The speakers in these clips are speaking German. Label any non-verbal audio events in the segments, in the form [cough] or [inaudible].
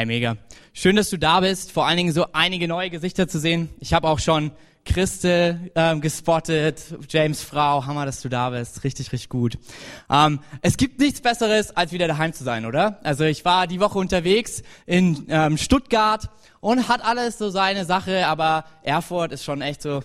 Hi, mega. Schön, dass du da bist. Vor allen Dingen so einige neue Gesichter zu sehen. Ich habe auch schon Christe ähm, gespottet, James Frau, Hammer, dass du da bist. Richtig, richtig gut. Ähm, es gibt nichts Besseres, als wieder daheim zu sein, oder? Also ich war die Woche unterwegs in ähm, Stuttgart und hat alles so seine Sache, aber Erfurt ist schon echt so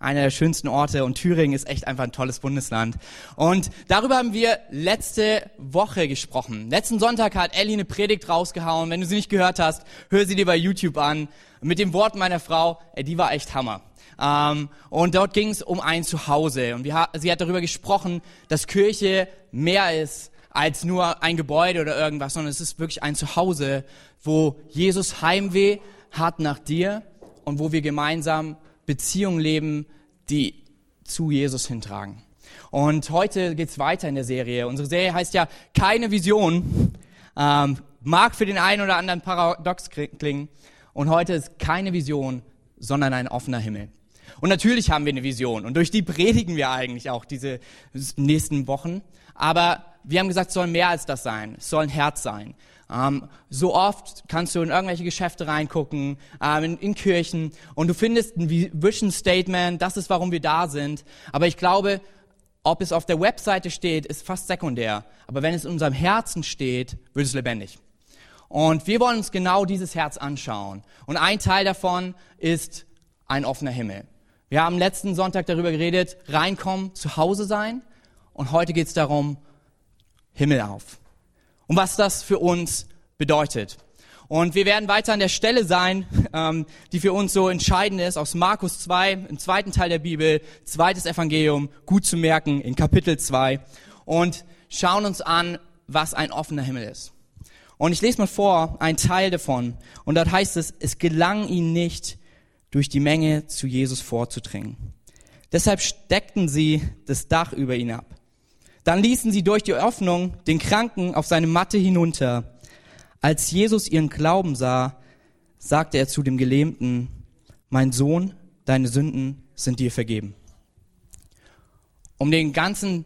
einer der schönsten Orte und Thüringen ist echt einfach ein tolles Bundesland. Und darüber haben wir letzte Woche gesprochen. Letzten Sonntag hat Ellie eine Predigt rausgehauen. Wenn du sie nicht gehört hast, hör sie dir bei YouTube an. Mit dem Wort meiner Frau, ey, die war echt Hammer. Ähm, und dort ging es um ein Zuhause. Und wir, sie hat darüber gesprochen, dass Kirche mehr ist als nur ein Gebäude oder irgendwas, sondern es ist wirklich ein Zuhause, wo Jesus Heimweh hat nach dir und wo wir gemeinsam Beziehungen leben, die zu Jesus hintragen. Und heute geht's weiter in der Serie. Unsere Serie heißt ja keine Vision. Ähm, mag für den einen oder anderen paradox klingen. Und heute ist keine Vision, sondern ein offener Himmel. Und natürlich haben wir eine Vision. Und durch die predigen wir eigentlich auch diese nächsten Wochen. Aber wir haben gesagt, es soll mehr als das sein. Es soll ein Herz sein. Ähm, so oft kannst du in irgendwelche Geschäfte reingucken, ähm, in, in, Kirchen und du findest ein Vision Statement, das ist, warum wir da sind. Aber ich glaube, ob es auf der Webseite steht, ist fast sekundär. Aber wenn es in unserem Herzen steht, wird es lebendig. Und wir wollen uns genau dieses Herz anschauen. Und ein Teil davon ist ein offener Himmel. Wir haben letzten Sonntag darüber geredet, reinkommen, zu Hause sein. Und heute geht es darum, Himmel auf und was das für uns bedeutet. Und wir werden weiter an der Stelle sein, [laughs] ähm, die für uns so entscheidend ist, aus Markus 2, im zweiten Teil der Bibel, zweites Evangelium, gut zu merken, in Kapitel 2. Und schauen uns an, was ein offener Himmel ist. Und ich lese mal vor, ein Teil davon. Und dort heißt es, es gelang ihnen nicht, durch die Menge zu Jesus vorzudringen. Deshalb steckten sie das Dach über ihn ab. Dann ließen sie durch die Öffnung den Kranken auf seine Matte hinunter. Als Jesus ihren Glauben sah, sagte er zu dem Gelähmten, mein Sohn, deine Sünden sind dir vergeben. Um den ganzen,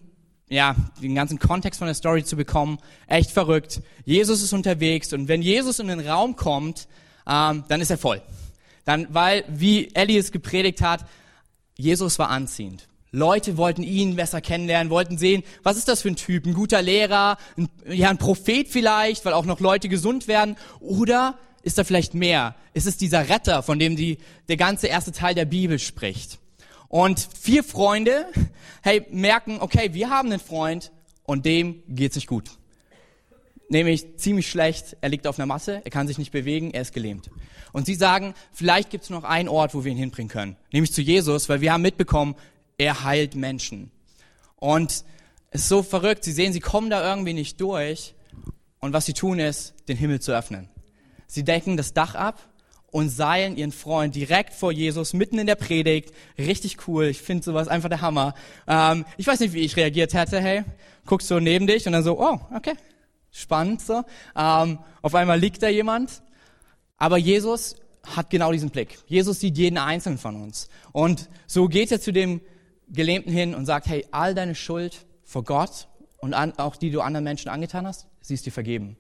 ja, den ganzen Kontext von der Story zu bekommen, echt verrückt. Jesus ist unterwegs und wenn Jesus in den Raum kommt, ähm, dann ist er voll. Dann, weil, wie Ellie es gepredigt hat, Jesus war anziehend. Leute wollten ihn besser kennenlernen, wollten sehen, was ist das für ein Typ? Ein guter Lehrer, ein, ja, ein Prophet vielleicht, weil auch noch Leute gesund werden. Oder ist da vielleicht mehr? Ist es dieser Retter, von dem die, der ganze erste Teil der Bibel spricht? Und vier Freunde, hey, merken, okay, wir haben einen Freund und dem geht's nicht gut. Nämlich ziemlich schlecht, er liegt auf einer Masse, er kann sich nicht bewegen, er ist gelähmt. Und sie sagen, vielleicht gibt's noch einen Ort, wo wir ihn hinbringen können. Nämlich zu Jesus, weil wir haben mitbekommen, er heilt Menschen. Und es ist so verrückt, sie sehen, sie kommen da irgendwie nicht durch. Und was sie tun ist, den Himmel zu öffnen. Sie decken das Dach ab und seilen ihren Freund direkt vor Jesus, mitten in der Predigt. Richtig cool. Ich finde sowas einfach der Hammer. Ähm, ich weiß nicht, wie ich reagiert hätte. Hey, guckst so neben dich und dann so, oh, okay, spannend so. Ähm, auf einmal liegt da jemand. Aber Jesus hat genau diesen Blick. Jesus sieht jeden einzelnen von uns. Und so geht er zu dem Gelähmten hin und sagt, hey, all deine Schuld vor Gott und an, auch die du anderen Menschen angetan hast, sie ist dir vergeben.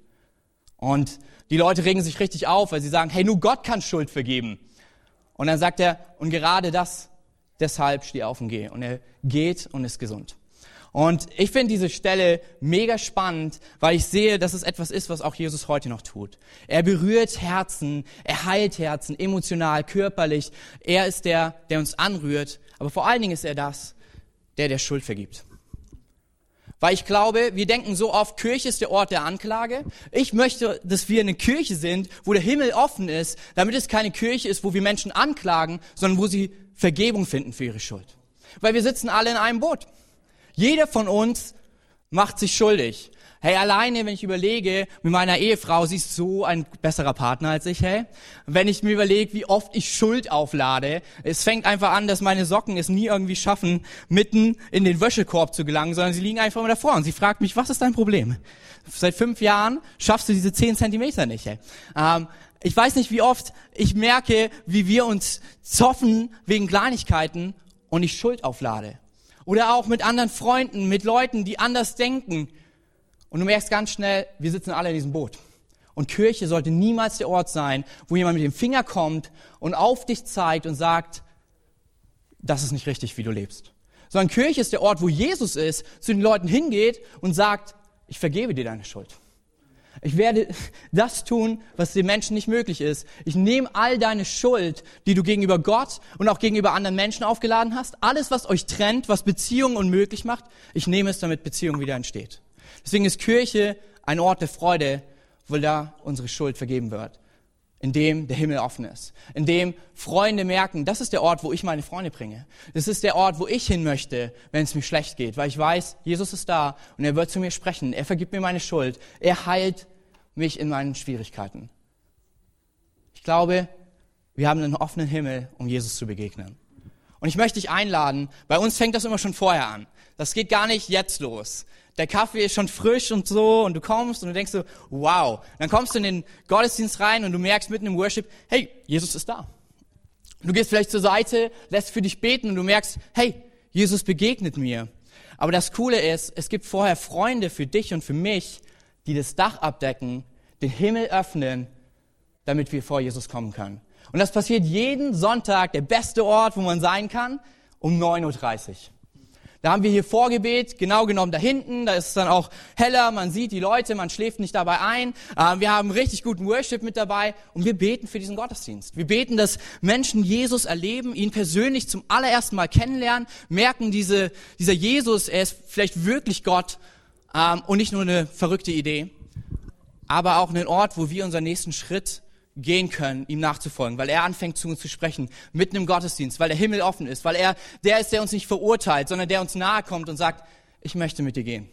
Und die Leute regen sich richtig auf, weil sie sagen, hey, nur Gott kann Schuld vergeben. Und dann sagt er, und gerade das, deshalb steh auf und geh. Und er geht und ist gesund. Und ich finde diese Stelle mega spannend, weil ich sehe, dass es etwas ist, was auch Jesus heute noch tut. Er berührt Herzen, er heilt Herzen, emotional, körperlich. Er ist der, der uns anrührt aber vor allen Dingen ist er das, der der Schuld vergibt. Weil ich glaube, wir denken so oft, Kirche ist der Ort der Anklage. Ich möchte, dass wir eine Kirche sind, wo der Himmel offen ist, damit es keine Kirche ist, wo wir Menschen anklagen, sondern wo sie Vergebung finden für ihre Schuld. Weil wir sitzen alle in einem Boot. Jeder von uns macht sich schuldig. Hey, alleine, wenn ich überlege, mit meiner Ehefrau, sie ist so ein besserer Partner als ich, hey. Wenn ich mir überlege, wie oft ich Schuld auflade, es fängt einfach an, dass meine Socken es nie irgendwie schaffen, mitten in den Wäschekorb zu gelangen, sondern sie liegen einfach immer davor. Und sie fragt mich, was ist dein Problem? Seit fünf Jahren schaffst du diese zehn Zentimeter nicht, hey. Ähm, ich weiß nicht, wie oft ich merke, wie wir uns zoffen wegen Kleinigkeiten und ich Schuld auflade. Oder auch mit anderen Freunden, mit Leuten, die anders denken. Und du merkst ganz schnell, wir sitzen alle in diesem Boot. Und Kirche sollte niemals der Ort sein, wo jemand mit dem Finger kommt und auf dich zeigt und sagt, das ist nicht richtig, wie du lebst. Sondern Kirche ist der Ort, wo Jesus ist, zu den Leuten hingeht und sagt, ich vergebe dir deine Schuld. Ich werde das tun, was den Menschen nicht möglich ist. Ich nehme all deine Schuld, die du gegenüber Gott und auch gegenüber anderen Menschen aufgeladen hast, alles, was euch trennt, was Beziehungen unmöglich macht, ich nehme es, damit Beziehung wieder entsteht. Deswegen ist Kirche ein Ort der Freude, wo da unsere Schuld vergeben wird. In dem der Himmel offen ist. In dem Freunde merken, das ist der Ort, wo ich meine Freunde bringe. Das ist der Ort, wo ich hin möchte, wenn es mir schlecht geht. Weil ich weiß, Jesus ist da und er wird zu mir sprechen. Er vergibt mir meine Schuld. Er heilt mich in meinen Schwierigkeiten. Ich glaube, wir haben einen offenen Himmel, um Jesus zu begegnen. Und ich möchte dich einladen, bei uns fängt das immer schon vorher an. Das geht gar nicht jetzt los der Kaffee ist schon frisch und so und du kommst und du denkst so, wow. Dann kommst du in den Gottesdienst rein und du merkst mitten im Worship, hey, Jesus ist da. Du gehst vielleicht zur Seite, lässt für dich beten und du merkst, hey, Jesus begegnet mir. Aber das Coole ist, es gibt vorher Freunde für dich und für mich, die das Dach abdecken, den Himmel öffnen, damit wir vor Jesus kommen können. Und das passiert jeden Sonntag, der beste Ort, wo man sein kann, um 9.30 Uhr. Da haben wir hier Vorgebet, genau genommen da hinten. Da ist es dann auch heller, man sieht die Leute, man schläft nicht dabei ein. Ähm, wir haben richtig guten Worship mit dabei und wir beten für diesen Gottesdienst. Wir beten, dass Menschen Jesus erleben, ihn persönlich zum allerersten Mal kennenlernen, merken, diese, dieser Jesus, er ist vielleicht wirklich Gott ähm, und nicht nur eine verrückte Idee, aber auch einen Ort, wo wir unseren nächsten Schritt gehen können, ihm nachzufolgen, weil er anfängt zu uns zu sprechen, mitten im Gottesdienst, weil der Himmel offen ist, weil er der ist, der uns nicht verurteilt, sondern der uns nahe kommt und sagt, ich möchte mit dir gehen.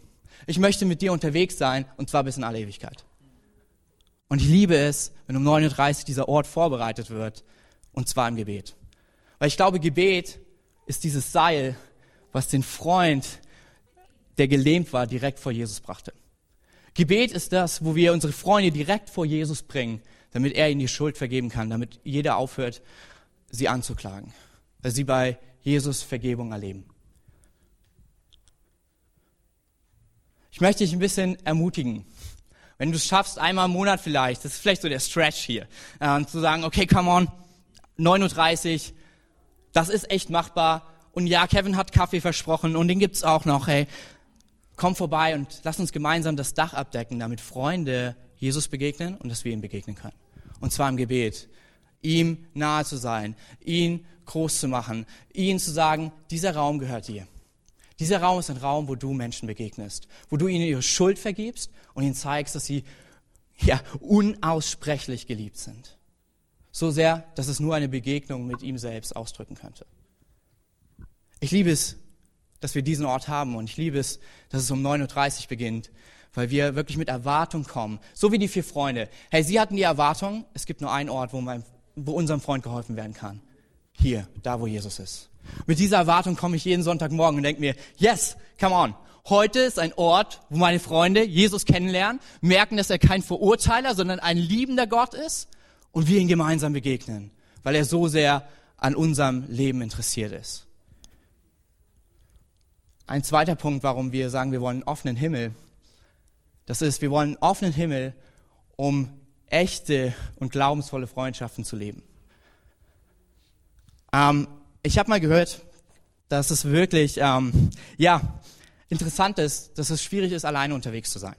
Ich möchte mit dir unterwegs sein und zwar bis in alle Ewigkeit. Und ich liebe es, wenn um 9.30 dieser Ort vorbereitet wird und zwar im Gebet. Weil ich glaube, Gebet ist dieses Seil, was den Freund, der gelähmt war, direkt vor Jesus brachte. Gebet ist das, wo wir unsere Freunde direkt vor Jesus bringen damit er ihnen die Schuld vergeben kann, damit jeder aufhört, sie anzuklagen, weil sie bei Jesus Vergebung erleben. Ich möchte dich ein bisschen ermutigen. Wenn du es schaffst, einmal im Monat vielleicht, das ist vielleicht so der Stretch hier, äh, zu sagen, okay, come on, 39, das ist echt machbar. Und ja, Kevin hat Kaffee versprochen und den gibt's auch noch, hey. Komm vorbei und lass uns gemeinsam das Dach abdecken, damit Freunde Jesus begegnen und dass wir ihm begegnen können. Und zwar im Gebet. Ihm nahe zu sein, ihn groß zu machen, ihm zu sagen, dieser Raum gehört dir. Dieser Raum ist ein Raum, wo du Menschen begegnest, wo du ihnen ihre Schuld vergibst und ihnen zeigst, dass sie ja unaussprechlich geliebt sind. So sehr, dass es nur eine Begegnung mit ihm selbst ausdrücken könnte. Ich liebe es, dass wir diesen Ort haben und ich liebe es, dass es um 9.30 Uhr beginnt, weil wir wirklich mit Erwartung kommen. So wie die vier Freunde. Hey, sie hatten die Erwartung, es gibt nur einen Ort, wo, mein, wo unserem Freund geholfen werden kann. Hier, da wo Jesus ist. Mit dieser Erwartung komme ich jeden Sonntagmorgen und denke mir, yes, come on. Heute ist ein Ort, wo meine Freunde Jesus kennenlernen, merken, dass er kein Verurteiler, sondern ein liebender Gott ist und wir ihn gemeinsam begegnen, weil er so sehr an unserem Leben interessiert ist. Ein zweiter Punkt, warum wir sagen, wir wollen einen offenen Himmel, das ist, wir wollen einen offenen Himmel, um echte und glaubensvolle Freundschaften zu leben. Ähm, ich habe mal gehört, dass es wirklich, ähm, ja, interessant ist, dass es schwierig ist, alleine unterwegs zu sein.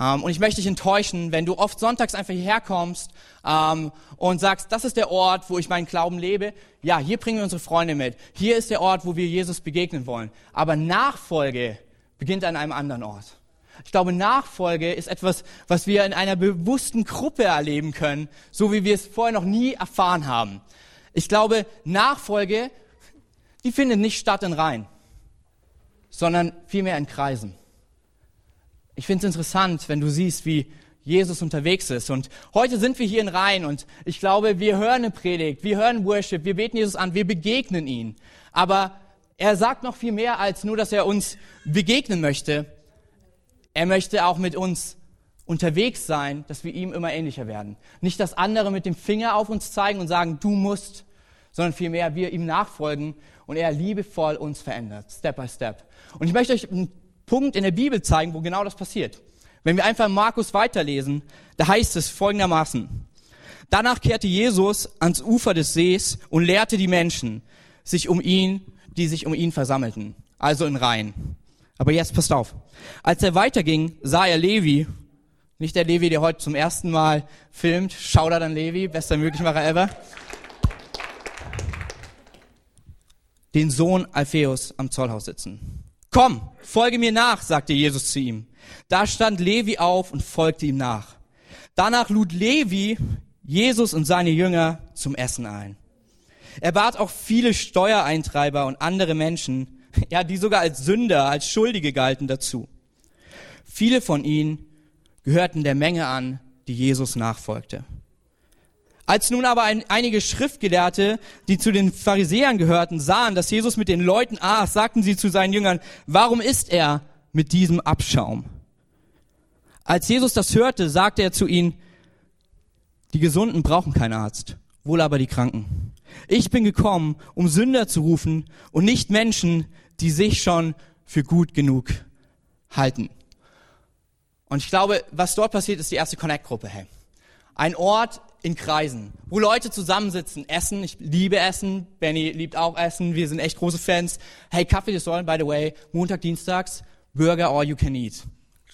Ähm, und ich möchte dich enttäuschen, wenn du oft sonntags einfach hierher kommst ähm, und sagst, das ist der Ort, wo ich meinen Glauben lebe. Ja, hier bringen wir unsere Freunde mit. Hier ist der Ort, wo wir Jesus begegnen wollen. Aber Nachfolge beginnt an einem anderen Ort. Ich glaube, Nachfolge ist etwas, was wir in einer bewussten Gruppe erleben können, so wie wir es vorher noch nie erfahren haben. Ich glaube, Nachfolge, die findet nicht statt in Reihen, sondern vielmehr in Kreisen. Ich finde es interessant, wenn du siehst, wie Jesus unterwegs ist. Und heute sind wir hier in Reihen und ich glaube, wir hören eine Predigt, wir hören Worship, wir beten Jesus an, wir begegnen ihn. Aber er sagt noch viel mehr als nur, dass er uns begegnen möchte. Er möchte auch mit uns unterwegs sein, dass wir ihm immer ähnlicher werden. Nicht, dass andere mit dem Finger auf uns zeigen und sagen, du musst, sondern vielmehr wir ihm nachfolgen und er liebevoll uns verändert, Step by Step. Und ich möchte euch einen Punkt in der Bibel zeigen, wo genau das passiert. Wenn wir einfach Markus weiterlesen, da heißt es folgendermaßen. Danach kehrte Jesus ans Ufer des Sees und lehrte die Menschen, sich um ihn, die sich um ihn versammelten, also in Reihen. Aber jetzt passt auf. Als er weiterging, sah er Levi, nicht der Levi, der heute zum ersten Mal filmt, Shoutout an Levi, bester Möglichmacher ever, den Sohn Alpheus am Zollhaus sitzen. Komm, folge mir nach, sagte Jesus zu ihm. Da stand Levi auf und folgte ihm nach. Danach lud Levi Jesus und seine Jünger zum Essen ein. Er bat auch viele Steuereintreiber und andere Menschen, [laughs] ja, die sogar als Sünder, als Schuldige galten dazu. Viele von ihnen gehörten der Menge an, die Jesus nachfolgte. Als nun aber ein, einige Schriftgelehrte, die zu den Pharisäern gehörten, sahen, dass Jesus mit den Leuten aß, sagten sie zu seinen Jüngern, warum isst er mit diesem Abschaum? Als Jesus das hörte, sagte er zu ihnen, die Gesunden brauchen keinen Arzt, wohl aber die Kranken. Ich bin gekommen, um Sünder zu rufen und nicht Menschen, die sich schon für gut genug halten. Und ich glaube, was dort passiert, ist die erste Connect-Gruppe. Hey. Ein Ort in Kreisen, wo Leute zusammensitzen, essen. Ich liebe Essen. Benny liebt auch Essen. Wir sind echt große Fans. Hey, Kaffee des Säulen, by the way, Montag, Dienstags, Burger all you can eat.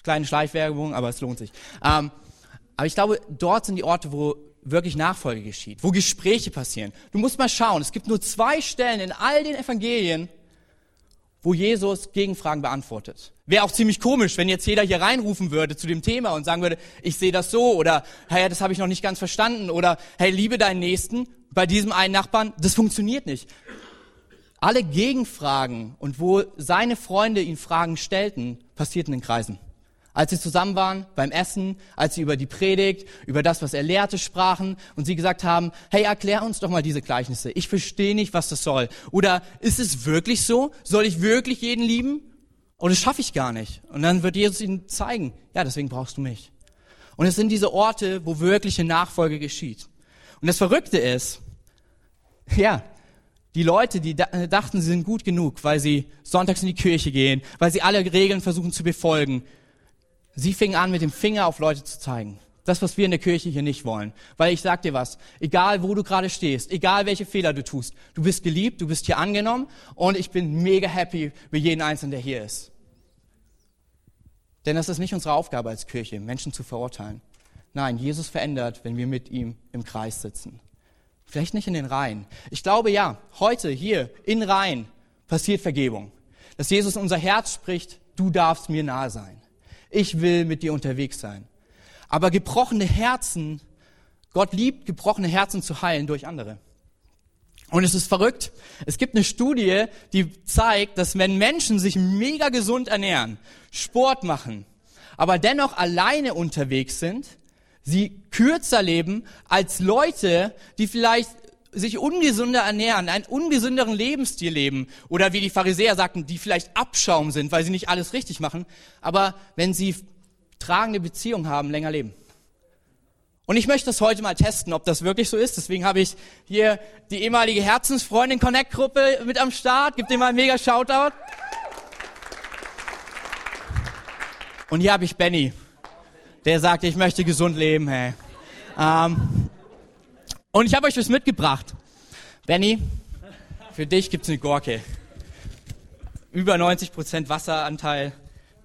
Kleine Schleichwerbung, aber es lohnt sich. Ähm, aber ich glaube, dort sind die Orte, wo wirklich Nachfolge geschieht, wo Gespräche passieren. Du musst mal schauen, es gibt nur zwei Stellen in all den Evangelien, wo Jesus Gegenfragen beantwortet. Wäre auch ziemlich komisch, wenn jetzt jeder hier reinrufen würde zu dem Thema und sagen würde, ich sehe das so oder hey, das habe ich noch nicht ganz verstanden oder hey, liebe deinen Nächsten bei diesem einen Nachbarn. Das funktioniert nicht. Alle Gegenfragen und wo seine Freunde ihn Fragen stellten, passierten in Kreisen. Als sie zusammen waren beim Essen, als sie über die Predigt, über das, was er lehrte, sprachen und sie gesagt haben, hey, erklär uns doch mal diese Gleichnisse. Ich verstehe nicht, was das soll. Oder ist es wirklich so? Soll ich wirklich jeden lieben? Das schaffe ich gar nicht. Und dann wird Jesus ihnen zeigen, ja, deswegen brauchst du mich. Und es sind diese Orte, wo wirkliche Nachfolge geschieht. Und das Verrückte ist, [laughs] ja, die Leute, die dachten, sie sind gut genug, weil sie sonntags in die Kirche gehen, weil sie alle Regeln versuchen zu befolgen, Sie fingen an, mit dem Finger auf Leute zu zeigen. Das, was wir in der Kirche hier nicht wollen. Weil ich sag dir was, egal wo du gerade stehst, egal welche Fehler du tust, du bist geliebt, du bist hier angenommen und ich bin mega happy für jeden Einzelnen, der hier ist. Denn das ist nicht unsere Aufgabe als Kirche, Menschen zu verurteilen. Nein, Jesus verändert, wenn wir mit ihm im Kreis sitzen. Vielleicht nicht in den Reihen. Ich glaube ja, heute hier in Reihen passiert Vergebung. Dass Jesus unser Herz spricht, du darfst mir nahe sein. Ich will mit dir unterwegs sein. Aber gebrochene Herzen, Gott liebt gebrochene Herzen zu heilen durch andere. Und es ist verrückt. Es gibt eine Studie, die zeigt, dass wenn Menschen sich mega gesund ernähren, Sport machen, aber dennoch alleine unterwegs sind, sie kürzer leben als Leute, die vielleicht sich ungesünder ernähren, einen ungesünderen Lebensstil leben oder wie die Pharisäer sagten, die vielleicht Abschaum sind, weil sie nicht alles richtig machen, aber wenn sie tragende Beziehungen haben, länger leben. Und ich möchte das heute mal testen, ob das wirklich so ist. Deswegen habe ich hier die ehemalige Herzensfreundin Connect Gruppe mit am Start. Gib dir mal einen mega Shoutout. Und hier habe ich Benny, der sagt, ich möchte gesund leben. Hey. Ähm, und ich habe euch was mitgebracht. Benny, für dich gibt's eine Gurke. Über 90% Wasseranteil.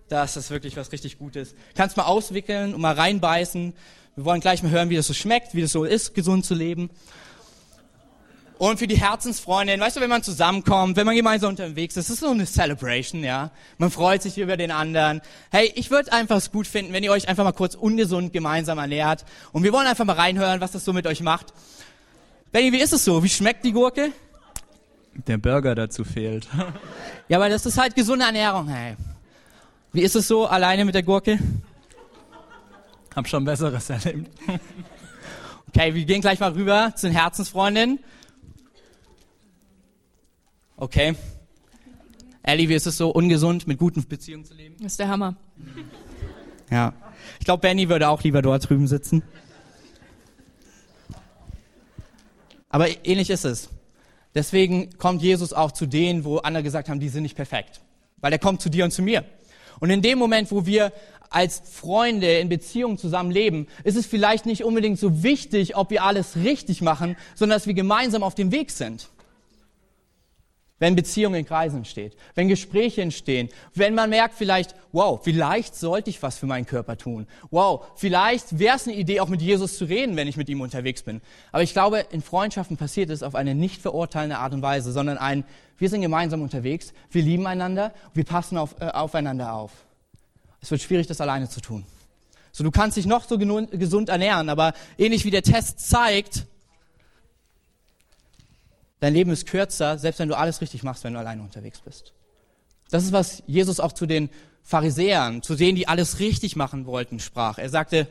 Das ist wirklich was richtig Gutes. Kannst mal auswickeln und mal reinbeißen. Wir wollen gleich mal hören, wie das so schmeckt, wie das so ist, gesund zu leben. Und für die Herzensfreundin, weißt du, wenn man zusammenkommt, wenn man gemeinsam unterwegs ist, das ist so eine Celebration, ja. Man freut sich über den anderen. Hey, ich würde einfach es gut finden, wenn ihr euch einfach mal kurz ungesund gemeinsam ernährt. Und wir wollen einfach mal reinhören, was das so mit euch macht. Benny, wie ist es so? Wie schmeckt die Gurke? Der Burger dazu fehlt. [laughs] ja, aber das ist halt gesunde Ernährung, hey. Wie ist es so alleine mit der Gurke? Hab schon Besseres erlebt. [laughs] okay, wir gehen gleich mal rüber zu den Herzensfreundinnen. Okay. Ellie, wie ist es so, ungesund mit guten Beziehungen zu leben? Das ist der Hammer. Ja. Ich glaube, Benny würde auch lieber dort drüben sitzen. Aber ähnlich ist es. Deswegen kommt Jesus auch zu denen, wo andere gesagt haben, die sind nicht perfekt. Weil er kommt zu dir und zu mir. Und in dem Moment, wo wir als Freunde in Beziehung zusammen leben, ist es vielleicht nicht unbedingt so wichtig, ob wir alles richtig machen, sondern dass wir gemeinsam auf dem Weg sind. Wenn Beziehungen in Kreisen entsteht, wenn Gespräche entstehen, wenn man merkt vielleicht, wow, vielleicht sollte ich was für meinen Körper tun. Wow, vielleicht wäre es eine Idee, auch mit Jesus zu reden, wenn ich mit ihm unterwegs bin. Aber ich glaube, in Freundschaften passiert es auf eine nicht verurteilende Art und Weise, sondern ein, wir sind gemeinsam unterwegs, wir lieben einander, wir passen auf, äh, aufeinander auf. Es wird schwierig, das alleine zu tun. So, du kannst dich noch so gesund ernähren, aber ähnlich wie der Test zeigt, Dein Leben ist kürzer, selbst wenn du alles richtig machst, wenn du alleine unterwegs bist. Das ist, was Jesus auch zu den Pharisäern, zu denen, die alles richtig machen wollten, sprach. Er sagte,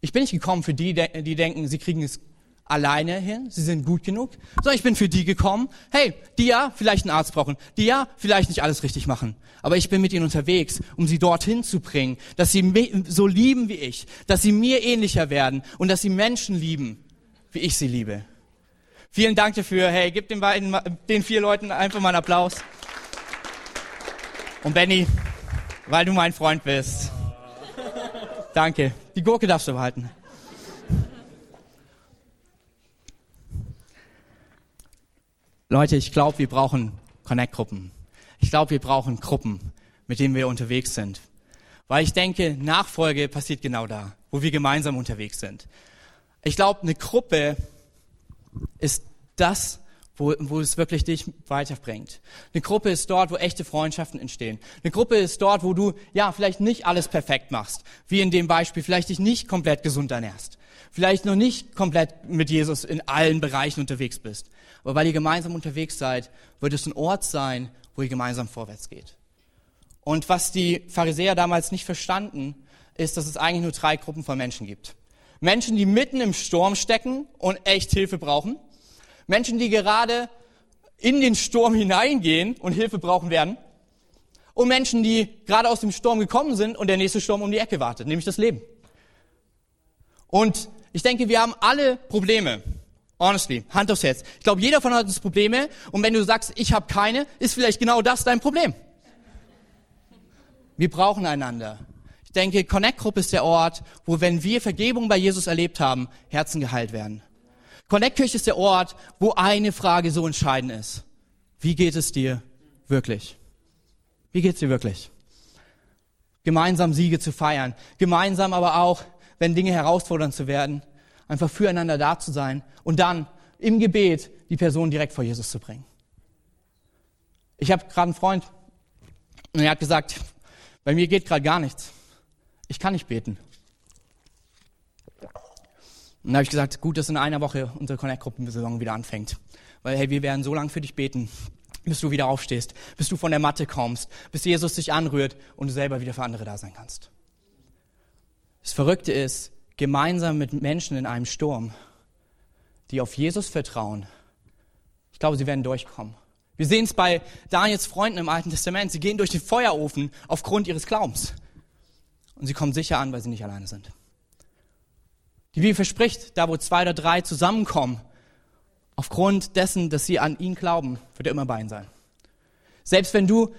ich bin nicht gekommen für die, die denken, sie kriegen es alleine hin, sie sind gut genug, sondern ich bin für die gekommen, hey, die ja vielleicht einen Arzt brauchen, die ja vielleicht nicht alles richtig machen, aber ich bin mit ihnen unterwegs, um sie dorthin zu bringen, dass sie so lieben wie ich, dass sie mir ähnlicher werden und dass sie Menschen lieben, wie ich sie liebe. Vielen Dank dafür. Hey, gib den beiden, den vier Leuten einfach mal einen Applaus. Und Benny, weil du mein Freund bist. Danke. Die Gurke darfst du behalten. Leute, ich glaube, wir brauchen Connect-Gruppen. Ich glaube, wir brauchen Gruppen, mit denen wir unterwegs sind. Weil ich denke, Nachfolge passiert genau da, wo wir gemeinsam unterwegs sind. Ich glaube, eine Gruppe ist das, wo, wo es wirklich dich weiterbringt. Eine Gruppe ist dort, wo echte Freundschaften entstehen. Eine Gruppe ist dort, wo du, ja, vielleicht nicht alles perfekt machst, wie in dem Beispiel, vielleicht dich nicht komplett gesund ernährst, vielleicht noch nicht komplett mit Jesus in allen Bereichen unterwegs bist. Aber weil ihr gemeinsam unterwegs seid, wird es ein Ort sein, wo ihr gemeinsam vorwärts geht. Und was die Pharisäer damals nicht verstanden, ist, dass es eigentlich nur drei Gruppen von Menschen gibt. Menschen, die mitten im Sturm stecken und echt Hilfe brauchen. Menschen, die gerade in den Sturm hineingehen und Hilfe brauchen werden. Und Menschen, die gerade aus dem Sturm gekommen sind und der nächste Sturm um die Ecke wartet, nämlich das Leben. Und ich denke, wir haben alle Probleme. Honestly, Hand aufs Herz. Ich glaube, jeder von uns hat Probleme. Und wenn du sagst, ich habe keine, ist vielleicht genau das dein Problem. Wir brauchen einander. Ich denke, Connect Group ist der Ort, wo, wenn wir Vergebung bei Jesus erlebt haben, Herzen geheilt werden. Connect Kirche ist der Ort, wo eine Frage so entscheidend ist. Wie geht es dir wirklich? Wie geht es dir wirklich? Gemeinsam Siege zu feiern. Gemeinsam aber auch, wenn Dinge herausfordernd zu werden, einfach füreinander da zu sein und dann im Gebet die Person direkt vor Jesus zu bringen. Ich habe gerade einen Freund und er hat gesagt, bei mir geht gerade gar nichts. Ich kann nicht beten. Und dann habe ich gesagt, gut, dass in einer Woche unsere Connect-Gruppensaison wieder anfängt. Weil, hey, wir werden so lange für dich beten, bis du wieder aufstehst, bis du von der Matte kommst, bis Jesus dich anrührt und du selber wieder für andere da sein kannst. Das Verrückte ist, gemeinsam mit Menschen in einem Sturm, die auf Jesus vertrauen, ich glaube, sie werden durchkommen. Wir sehen es bei Daniels Freunden im Alten Testament. Sie gehen durch den Feuerofen aufgrund ihres Glaubens. Und sie kommen sicher an, weil sie nicht alleine sind. Die Bibel verspricht, da wo zwei oder drei zusammenkommen, aufgrund dessen, dass sie an ihn glauben, wird er immer bei ihnen sein. Selbst wenn du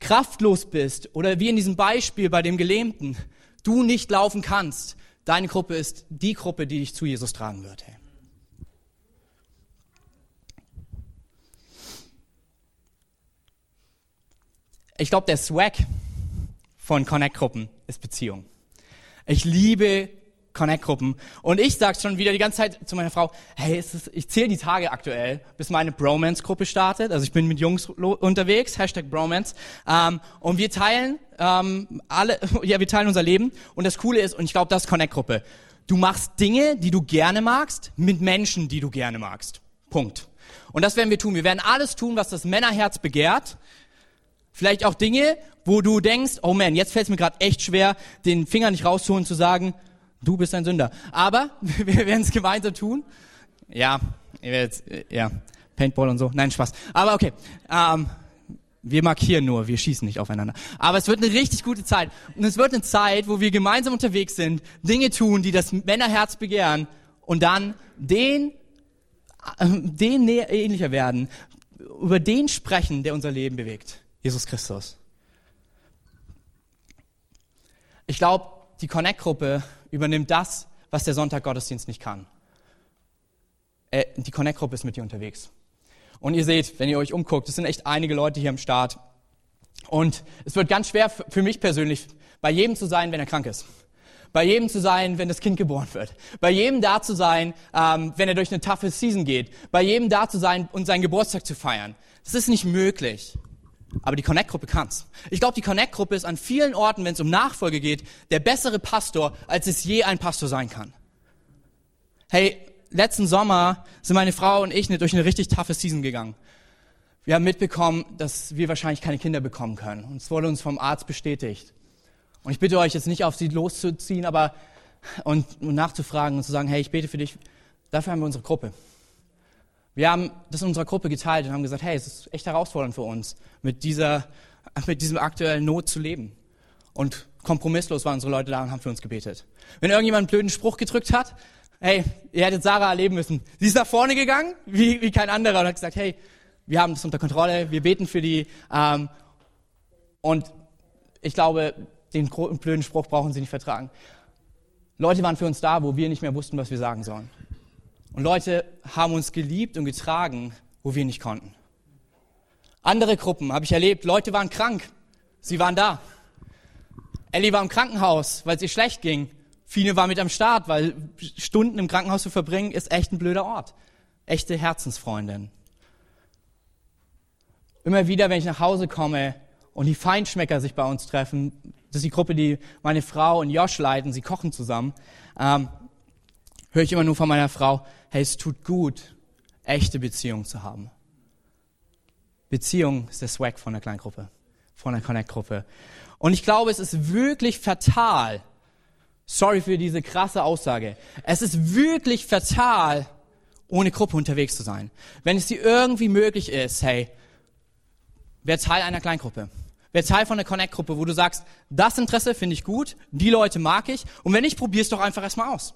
kraftlos bist oder wie in diesem Beispiel bei dem Gelähmten, du nicht laufen kannst, deine Gruppe ist die Gruppe, die dich zu Jesus tragen wird. Hey. Ich glaube, der Swag von Connect-Gruppen ist Beziehung. Ich liebe Connect-Gruppen. Und ich sage schon wieder die ganze Zeit zu meiner Frau, hey, ist, ich zähle die Tage aktuell, bis meine Bromance-Gruppe startet. Also ich bin mit Jungs unterwegs, Hashtag Bromance. Ähm, und wir teilen ähm, alle, [laughs] ja, wir teilen unser Leben. Und das Coole ist, und ich glaube, das ist Connect-Gruppe. Du machst Dinge, die du gerne magst, mit Menschen, die du gerne magst. Punkt. Und das werden wir tun. Wir werden alles tun, was das Männerherz begehrt. Vielleicht auch Dinge, wo du denkst, oh man, jetzt fällt es mir gerade echt schwer, den Finger nicht rauszuholen, zu sagen, Du bist ein Sünder. Aber [laughs] wir werden es gemeinsam tun. Ja, ihr werdet, ja, Paintball und so. Nein, Spaß. Aber okay. Ähm, wir markieren nur, wir schießen nicht aufeinander. Aber es wird eine richtig gute Zeit. Und es wird eine Zeit, wo wir gemeinsam unterwegs sind, Dinge tun, die das Männerherz begehren und dann den, äh, den ähnlicher werden, über den sprechen, der unser Leben bewegt. Jesus Christus. Ich glaube, die Connect-Gruppe übernimmt das, was der Sonntag-Gottesdienst nicht kann. Äh, die Connect-Gruppe ist mit dir unterwegs. Und ihr seht, wenn ihr euch umguckt, es sind echt einige Leute hier am Start. Und es wird ganz schwer für mich persönlich, bei jedem zu sein, wenn er krank ist. Bei jedem zu sein, wenn das Kind geboren wird. Bei jedem da zu sein, ähm, wenn er durch eine taffe Season geht. Bei jedem da zu sein und seinen Geburtstag zu feiern. Das ist nicht möglich. Aber die Connect-Gruppe kann's. Ich glaube, die Connect-Gruppe ist an vielen Orten, wenn es um Nachfolge geht, der bessere Pastor, als es je ein Pastor sein kann. Hey, letzten Sommer sind meine Frau und ich durch eine richtig taffe Season gegangen. Wir haben mitbekommen, dass wir wahrscheinlich keine Kinder bekommen können. Und es wurde uns vom Arzt bestätigt. Und ich bitte euch jetzt nicht auf sie loszuziehen, aber und, und nachzufragen und zu sagen, hey, ich bete für dich. Dafür haben wir unsere Gruppe. Wir haben das in unserer Gruppe geteilt und haben gesagt, hey, es ist echt herausfordernd für uns, mit dieser, [laughs] mit diesem aktuellen Not zu leben. Und kompromisslos waren unsere Leute da und haben für uns gebetet. Wenn irgendjemand einen blöden Spruch gedrückt hat, hey, ihr hättet Sarah erleben müssen. Sie ist nach vorne gegangen, wie, wie kein anderer, und hat gesagt, hey, wir haben das unter Kontrolle, wir beten für die. Ähm, und ich glaube, den blöden Spruch brauchen sie nicht vertragen. Leute waren für uns da, wo wir nicht mehr wussten, was wir sagen sollen. Und Leute haben uns geliebt und getragen, wo wir nicht konnten. Andere Gruppen habe ich erlebt, Leute waren krank, sie waren da. Ellie war im Krankenhaus, weil es ihr schlecht ging. Fine war mit am Start, weil Stunden im Krankenhaus zu verbringen ist echt ein blöder Ort. Echte Herzensfreundin. Immer wieder, wenn ich nach Hause komme und die Feinschmecker sich bei uns treffen, das ist die Gruppe, die meine Frau und Josh leiten, sie kochen zusammen, ähm, höre ich immer nur von meiner Frau, hey, es tut gut, echte Beziehungen zu haben. Beziehung ist der Swag von der Kleingruppe, von der Connect-Gruppe. Und ich glaube, es ist wirklich fatal, sorry für diese krasse Aussage, es ist wirklich fatal, ohne Gruppe unterwegs zu sein. Wenn es dir irgendwie möglich ist, hey, wer Teil einer Kleingruppe. Wer Teil von der Connect-Gruppe, wo du sagst, das Interesse finde ich gut, die Leute mag ich, und wenn nicht, probier's doch einfach erstmal aus.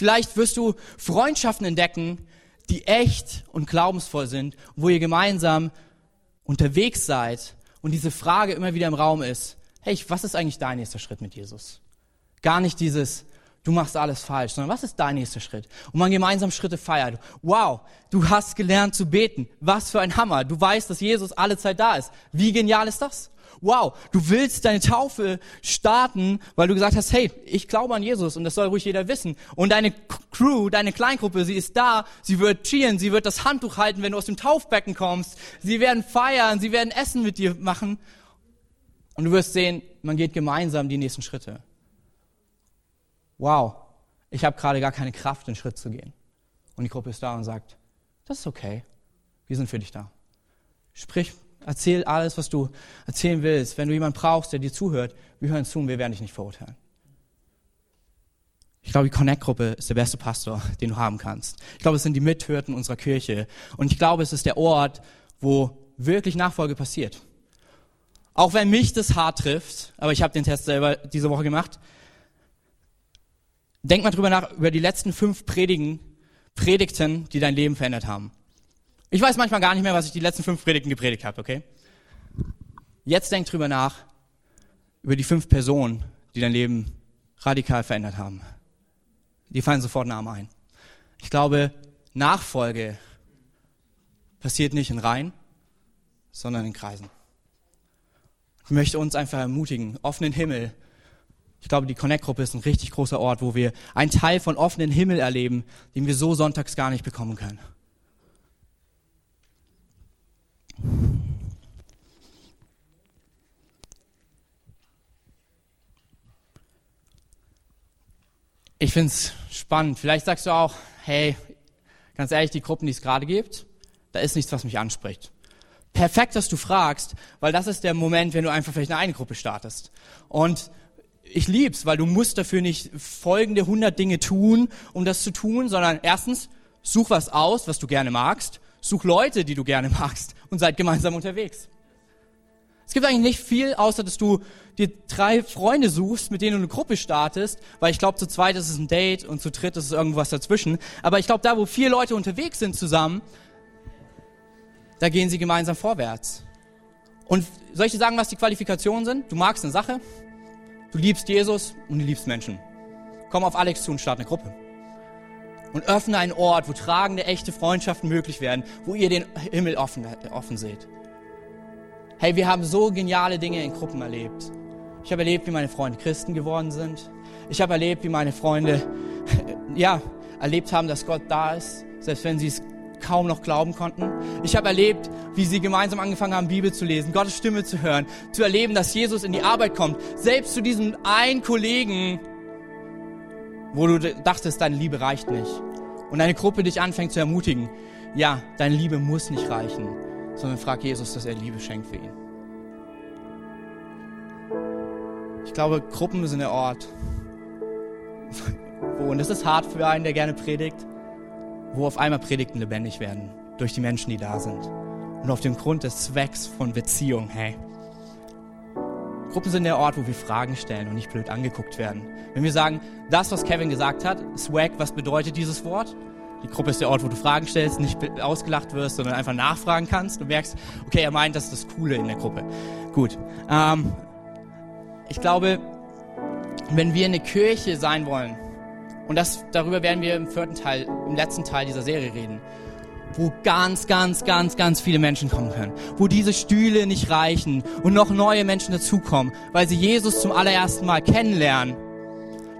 Vielleicht wirst du Freundschaften entdecken, die echt und glaubensvoll sind, wo ihr gemeinsam unterwegs seid und diese Frage immer wieder im Raum ist, hey, was ist eigentlich dein nächster Schritt mit Jesus? Gar nicht dieses, du machst alles falsch, sondern was ist dein nächster Schritt? Und man gemeinsam Schritte feiert. Wow, du hast gelernt zu beten. Was für ein Hammer. Du weißt, dass Jesus alle Zeit da ist. Wie genial ist das? Wow, du willst deine Taufe starten, weil du gesagt hast, hey, ich glaube an Jesus und das soll ruhig jeder wissen. Und deine Crew, deine Kleingruppe, sie ist da, sie wird cheeren, sie wird das Handtuch halten, wenn du aus dem Taufbecken kommst. Sie werden feiern, sie werden Essen mit dir machen. Und du wirst sehen, man geht gemeinsam die nächsten Schritte. Wow, ich habe gerade gar keine Kraft, den Schritt zu gehen. Und die Gruppe ist da und sagt, das ist okay, wir sind für dich da. Sprich Erzähl alles, was du erzählen willst. Wenn du jemanden brauchst, der dir zuhört, wir hören zu und wir werden dich nicht verurteilen. Ich glaube, die Connect-Gruppe ist der beste Pastor, den du haben kannst. Ich glaube, es sind die Mithörten unserer Kirche. Und ich glaube, es ist der Ort, wo wirklich Nachfolge passiert. Auch wenn mich das hart trifft, aber ich habe den Test selber diese Woche gemacht. Denk mal drüber nach, über die letzten fünf Predigen, Predigten, die dein Leben verändert haben. Ich weiß manchmal gar nicht mehr, was ich die letzten fünf Predigten gepredigt habe, okay? Jetzt denk drüber nach, über die fünf Personen, die dein Leben radikal verändert haben. Die fallen sofort Namen ein. Ich glaube, Nachfolge passiert nicht in Reihen, sondern in Kreisen. Ich möchte uns einfach ermutigen, offenen Himmel. Ich glaube, die Connect-Gruppe ist ein richtig großer Ort, wo wir einen Teil von offenen Himmel erleben, den wir so sonntags gar nicht bekommen können. Ich finde es spannend. Vielleicht sagst du auch, hey, ganz ehrlich, die Gruppen, die es gerade gibt, da ist nichts, was mich anspricht. Perfekt, dass du fragst, weil das ist der Moment, wenn du einfach vielleicht eine eigene Gruppe startest. Und ich lieb's, weil du musst dafür nicht folgende 100 Dinge tun, um das zu tun, sondern erstens, such was aus, was du gerne magst. Such Leute, die du gerne [laughs] magst und seid gemeinsam unterwegs. Es gibt eigentlich nicht viel, außer dass du dir drei Freunde suchst, mit denen du eine Gruppe startest, weil ich glaube, zu zweit ist es ein Date und zu dritt ist es irgendwas dazwischen. Aber ich glaube, da, wo vier Leute unterwegs sind zusammen, da gehen sie gemeinsam vorwärts. Und soll ich dir sagen, was die Qualifikationen sind? Du magst eine Sache du liebst Jesus und du liebst Menschen. Komm auf Alex zu und start eine Gruppe. Und öffne einen Ort, wo tragende, echte Freundschaften möglich werden, wo ihr den Himmel offen, offen seht. Hey, wir haben so geniale Dinge in Gruppen erlebt. Ich habe erlebt, wie meine Freunde Christen geworden sind. Ich habe erlebt, wie meine Freunde, [laughs] ja, erlebt haben, dass Gott da ist, selbst wenn sie es kaum noch glauben konnten. Ich habe erlebt, wie sie gemeinsam angefangen haben, Bibel zu lesen, Gottes Stimme zu hören, zu erleben, dass Jesus in die Arbeit kommt. Selbst zu diesem einen Kollegen, wo du dachtest, deine Liebe reicht nicht. Und eine Gruppe dich anfängt zu ermutigen. Ja, deine Liebe muss nicht reichen, sondern frag Jesus, dass er Liebe schenkt für ihn. Ich glaube, Gruppen sind der Ort, wo, und das ist hart für einen, der gerne predigt, wo auf einmal Predigten lebendig werden durch die Menschen, die da sind. Und auf dem Grund des Zwecks von Beziehung, hey. Gruppen sind der Ort, wo wir Fragen stellen und nicht blöd angeguckt werden. Wenn wir sagen, das, was Kevin gesagt hat, Swag, was bedeutet dieses Wort? Die Gruppe ist der Ort, wo du Fragen stellst, nicht ausgelacht wirst, sondern einfach nachfragen kannst. Du merkst, okay, er meint, das ist das Coole in der Gruppe. Gut. Ähm, ich glaube, wenn wir eine Kirche sein wollen, und das, darüber werden wir im vierten Teil, im letzten Teil dieser Serie reden, wo ganz, ganz, ganz, ganz viele Menschen kommen können, wo diese Stühle nicht reichen und noch neue Menschen dazukommen, weil sie Jesus zum allerersten Mal kennenlernen,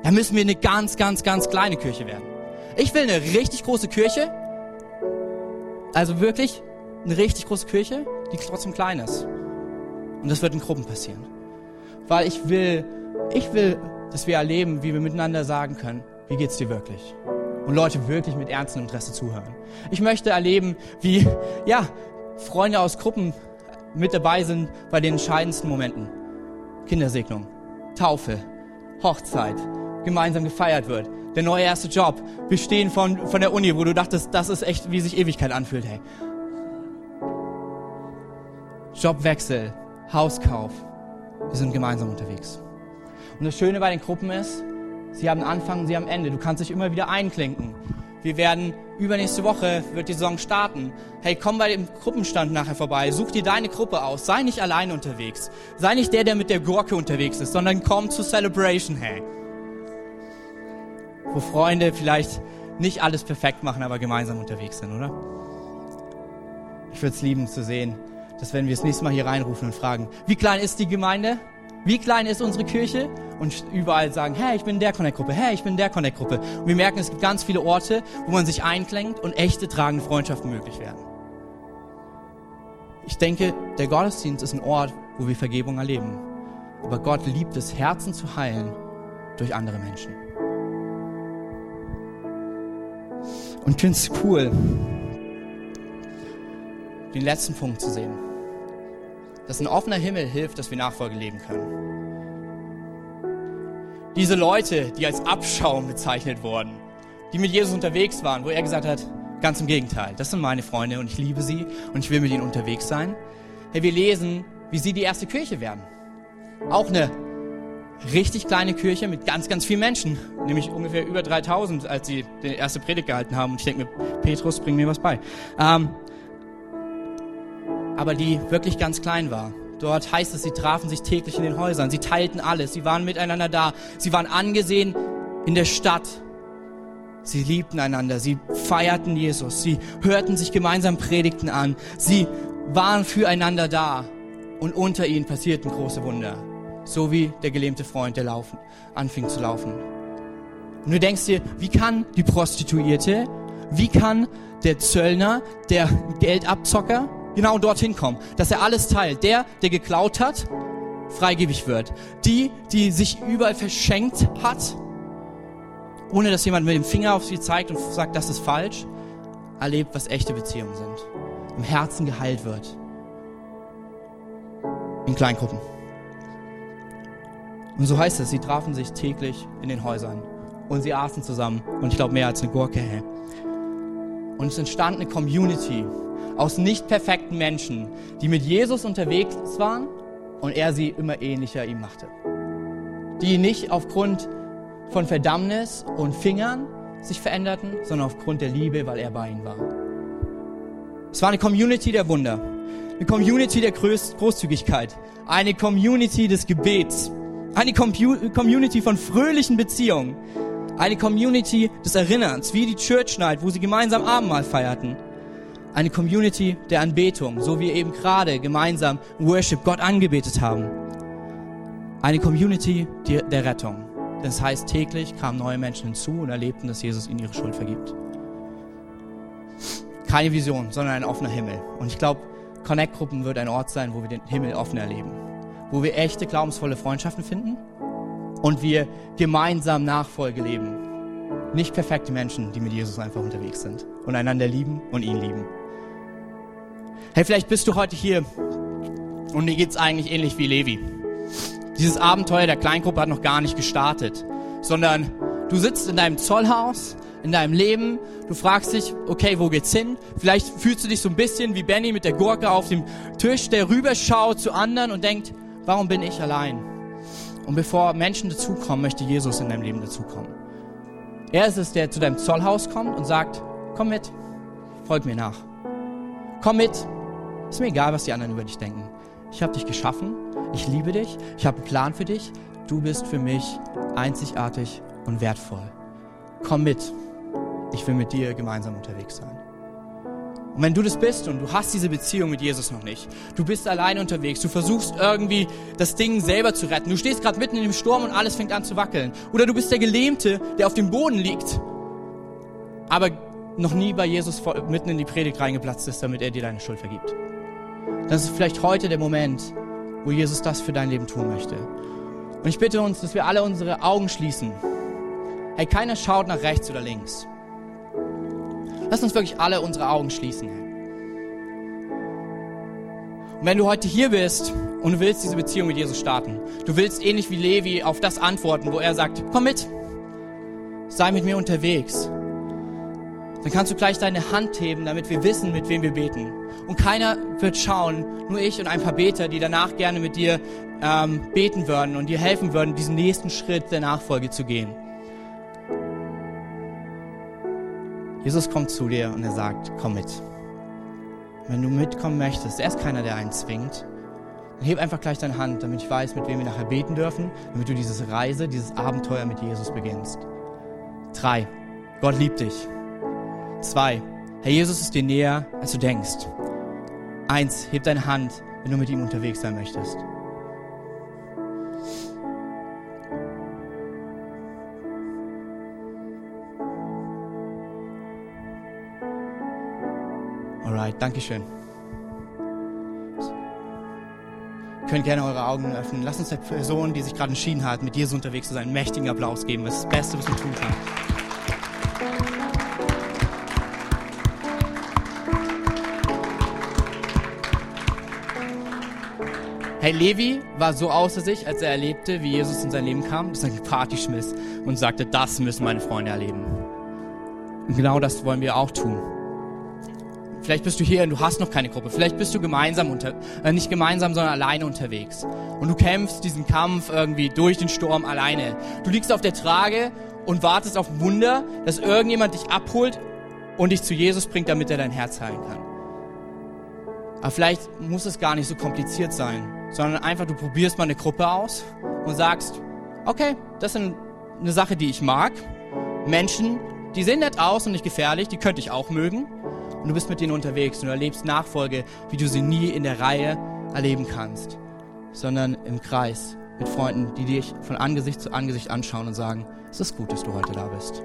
dann müssen wir eine ganz, ganz, ganz kleine Kirche werden. Ich will eine richtig große Kirche, also wirklich eine richtig große Kirche, die trotzdem klein ist. Und das wird in Gruppen passieren. Weil ich will, ich will, dass wir erleben, wie wir miteinander sagen können, wie geht's dir wirklich? Und Leute wirklich mit ernstem Interesse zuhören. Ich möchte erleben, wie, ja, Freunde aus Gruppen mit dabei sind bei den entscheidendsten Momenten. Kindersegnung, Taufe, Hochzeit, gemeinsam gefeiert wird, der neue erste Job, Bestehen von, von der Uni, wo du dachtest, das ist echt, wie sich Ewigkeit anfühlt, hey. Jobwechsel, Hauskauf, wir sind gemeinsam unterwegs. Und das Schöne bei den Gruppen ist, sie haben Anfang, sie haben Ende. Du kannst dich immer wieder einklinken. Wir werden übernächste Woche wird die Saison starten. Hey, komm bei dem Gruppenstand nachher vorbei. Such dir deine Gruppe aus. Sei nicht alleine unterwegs. Sei nicht der, der mit der Gurke unterwegs ist, sondern komm zur Celebration, hey. Wo Freunde vielleicht nicht alles perfekt machen, aber gemeinsam unterwegs sind, oder? Ich würde es lieben zu sehen, dass wenn wir das nächste Mal hier reinrufen und fragen, wie klein ist die Gemeinde? Wie klein ist unsere Kirche? Und überall sagen, hey, ich bin in der Connect-Gruppe, hey, ich bin in der Connect-Gruppe. Und wir merken, es gibt ganz viele Orte, wo man sich einklingt und echte tragende Freundschaften möglich werden. Ich denke, der Gottesdienst ist ein Ort, wo wir Vergebung erleben. Aber Gott liebt es, Herzen zu heilen durch andere Menschen. Und ich finde es cool, den letzten Punkt zu sehen dass ein offener Himmel hilft, dass wir Nachfolge leben können. Diese Leute, die als Abschaum bezeichnet wurden, die mit Jesus unterwegs waren, wo er gesagt hat, ganz im Gegenteil, das sind meine Freunde und ich liebe sie und ich will mit ihnen unterwegs sein. Hey, wir lesen, wie sie die erste Kirche werden. Auch eine richtig kleine Kirche mit ganz, ganz vielen Menschen, nämlich ungefähr über 3000, als sie die erste Predigt gehalten haben. Und ich denke mir, Petrus, bring mir was bei. Ähm, aber die wirklich ganz klein war. Dort heißt es, sie trafen sich täglich in den Häusern, sie teilten alles, sie waren miteinander da, sie waren angesehen in der Stadt. Sie liebten einander, sie feierten Jesus, sie hörten sich gemeinsam Predigten an, sie waren füreinander da und unter ihnen passierten große Wunder. So wie der gelähmte Freund, der laufen, anfing zu laufen. Und du denkst dir, wie kann die Prostituierte, wie kann der Zöllner, der Geldabzocker, genau dorthin kommen, dass er alles teilt. Der, der geklaut hat, freigebig wird. Die, die sich überall verschenkt hat, ohne dass jemand mit dem Finger auf sie zeigt und sagt, das ist falsch, erlebt, was echte Beziehungen sind. Im Herzen geheilt wird. In Kleingruppen. Und so heißt es, sie trafen sich täglich in den Häusern und sie aßen zusammen und ich glaube mehr als eine Gurke. Hey. Und es entstand eine Community, aus nicht perfekten Menschen, die mit Jesus unterwegs waren und er sie immer ähnlicher ihm machte. Die nicht aufgrund von Verdammnis und Fingern sich veränderten, sondern aufgrund der Liebe, weil er bei ihnen war. Es war eine Community der Wunder, eine Community der Groß Großzügigkeit, eine Community des Gebets, Eine Community von fröhlichen Beziehungen. Eine Community des Erinnerns, wie die Church Night, wo sie gemeinsam Abendmahl feierten. Eine Community der Anbetung, so wie eben gerade gemeinsam Worship Gott angebetet haben. Eine Community der Rettung. Das heißt, täglich kamen neue Menschen hinzu und erlebten, dass Jesus ihnen ihre Schuld vergibt. Keine Vision, sondern ein offener Himmel. Und ich glaube, Connect-Gruppen wird ein Ort sein, wo wir den Himmel offen erleben. Wo wir echte, glaubensvolle Freundschaften finden und wir gemeinsam Nachfolge leben. Nicht perfekte Menschen, die mit Jesus einfach unterwegs sind und einander lieben und ihn lieben. Hey, vielleicht bist du heute hier und dir geht's eigentlich ähnlich wie Levi. Dieses Abenteuer der Kleingruppe hat noch gar nicht gestartet, sondern du sitzt in deinem Zollhaus, in deinem Leben, du fragst dich, okay, wo geht's hin? Vielleicht fühlst du dich so ein bisschen wie Benny mit der Gurke auf dem Tisch, der rüberschaut zu anderen und denkt, warum bin ich allein? Und bevor Menschen dazukommen, möchte Jesus in deinem Leben dazukommen. Er ist es, der zu deinem Zollhaus kommt und sagt, komm mit, folg mir nach. Komm mit, ist mir egal, was die anderen über dich denken. Ich habe dich geschaffen, ich liebe dich, ich habe einen Plan für dich, du bist für mich einzigartig und wertvoll. Komm mit, ich will mit dir gemeinsam unterwegs sein. Und wenn du das bist und du hast diese Beziehung mit Jesus noch nicht, du bist alleine unterwegs, du versuchst irgendwie das Ding selber zu retten, du stehst gerade mitten in dem Sturm und alles fängt an zu wackeln, oder du bist der Gelähmte, der auf dem Boden liegt, aber noch nie bei Jesus mitten in die Predigt reingeplatzt ist, damit er dir deine Schuld vergibt. Das ist vielleicht heute der Moment, wo Jesus das für dein Leben tun möchte. Und ich bitte uns, dass wir alle unsere Augen schließen. Hey, keiner schaut nach rechts oder links. Lass uns wirklich alle unsere Augen schließen. Und wenn du heute hier bist und du willst diese Beziehung mit Jesus starten, du willst ähnlich wie Levi auf das antworten, wo er sagt, komm mit, sei mit mir unterwegs, dann kannst du gleich deine Hand heben, damit wir wissen, mit wem wir beten. Und keiner wird schauen, nur ich und ein paar Beter, die danach gerne mit dir ähm, beten würden und dir helfen würden, diesen nächsten Schritt der Nachfolge zu gehen. Jesus kommt zu dir und er sagt, komm mit. Wenn du mitkommen möchtest, er ist keiner, der einen zwingt, dann heb einfach gleich deine Hand, damit ich weiß, mit wem wir nachher beten dürfen, damit du diese Reise, dieses Abenteuer mit Jesus beginnst. Drei. Gott liebt dich. Zwei, Herr Jesus ist dir näher, als du denkst. Eins, heb deine Hand, wenn du mit ihm unterwegs sein möchtest. Alright, Dankeschön. Ihr könnt gerne eure Augen öffnen. Lasst uns der Person, die sich gerade entschieden hat, mit Jesus unterwegs zu sein, einen mächtigen Applaus geben. Das ist das Beste, was wir tun können. Hey, Levi war so außer sich, als er erlebte, wie Jesus in sein Leben kam, dass er eine Party schmiss und sagte, das müssen meine Freunde erleben. Und genau das wollen wir auch tun. Vielleicht bist du hier und du hast noch keine Gruppe. Vielleicht bist du gemeinsam unter, äh, nicht gemeinsam, sondern alleine unterwegs. Und du kämpfst diesen Kampf irgendwie durch den Sturm alleine. Du liegst auf der Trage und wartest auf ein Wunder, dass irgendjemand dich abholt und dich zu Jesus bringt, damit er dein Herz heilen kann. Aber vielleicht muss es gar nicht so kompliziert sein, sondern einfach du probierst mal eine Gruppe aus und sagst, okay, das ist eine Sache, die ich mag. Menschen, die sehen nett aus und nicht gefährlich, die könnte ich auch mögen. Und du bist mit denen unterwegs und du erlebst Nachfolge, wie du sie nie in der Reihe erleben kannst, sondern im Kreis mit Freunden, die dich von Angesicht zu Angesicht anschauen und sagen, es ist gut, dass du heute da bist.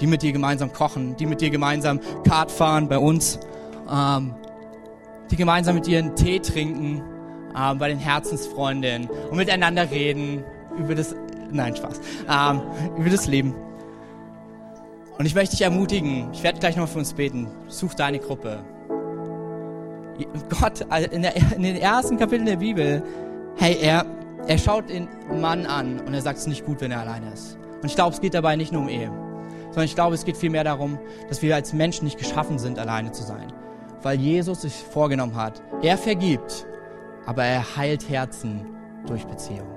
Die mit dir gemeinsam kochen, die mit dir gemeinsam Kart fahren bei uns. Ähm, die gemeinsam mit dir einen Tee trinken, ähm, bei den Herzensfreundinnen und miteinander reden über das, nein, Spaß, ähm, über das Leben. Und ich möchte dich ermutigen, ich werde gleich noch für uns beten, such deine Gruppe. Gott, also in, der, in den ersten Kapiteln der Bibel, hey, er, er schaut den Mann an und er sagt, es ist nicht gut, wenn er alleine ist. Und ich glaube, es geht dabei nicht nur um Ehe, sondern ich glaube, es geht vielmehr darum, dass wir als Menschen nicht geschaffen sind, alleine zu sein weil Jesus sich vorgenommen hat. Er vergibt, aber er heilt Herzen durch Beziehung.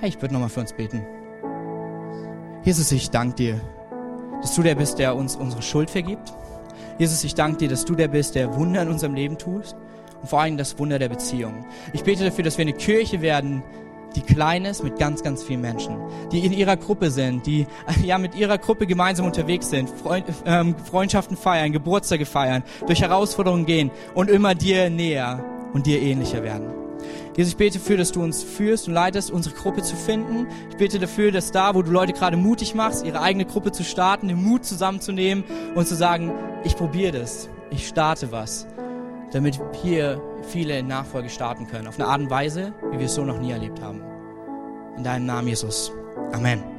Hey, ich würde nochmal für uns beten. Jesus, ich danke dir, dass du der bist, der uns unsere Schuld vergibt. Jesus, ich danke dir, dass du der bist, der Wunder in unserem Leben tust und vor allem das Wunder der Beziehung. Ich bete dafür, dass wir eine Kirche werden, die klein ist mit ganz, ganz vielen Menschen, die in ihrer Gruppe sind, die ja mit ihrer Gruppe gemeinsam unterwegs sind, Freund, ähm, Freundschaften feiern, Geburtstage feiern, durch Herausforderungen gehen und immer dir näher und dir ähnlicher werden. Jesus, ich bete dafür, dass du uns führst und leitest, unsere Gruppe zu finden. Ich bete dafür, dass da, wo du Leute gerade mutig machst, ihre eigene Gruppe zu starten, den Mut zusammenzunehmen und zu sagen, ich probiere das, ich starte was, damit hier viele Nachfolge starten können. Auf eine Art und Weise, wie wir es so noch nie erlebt haben. In deinem Namen, Jesus. Amen.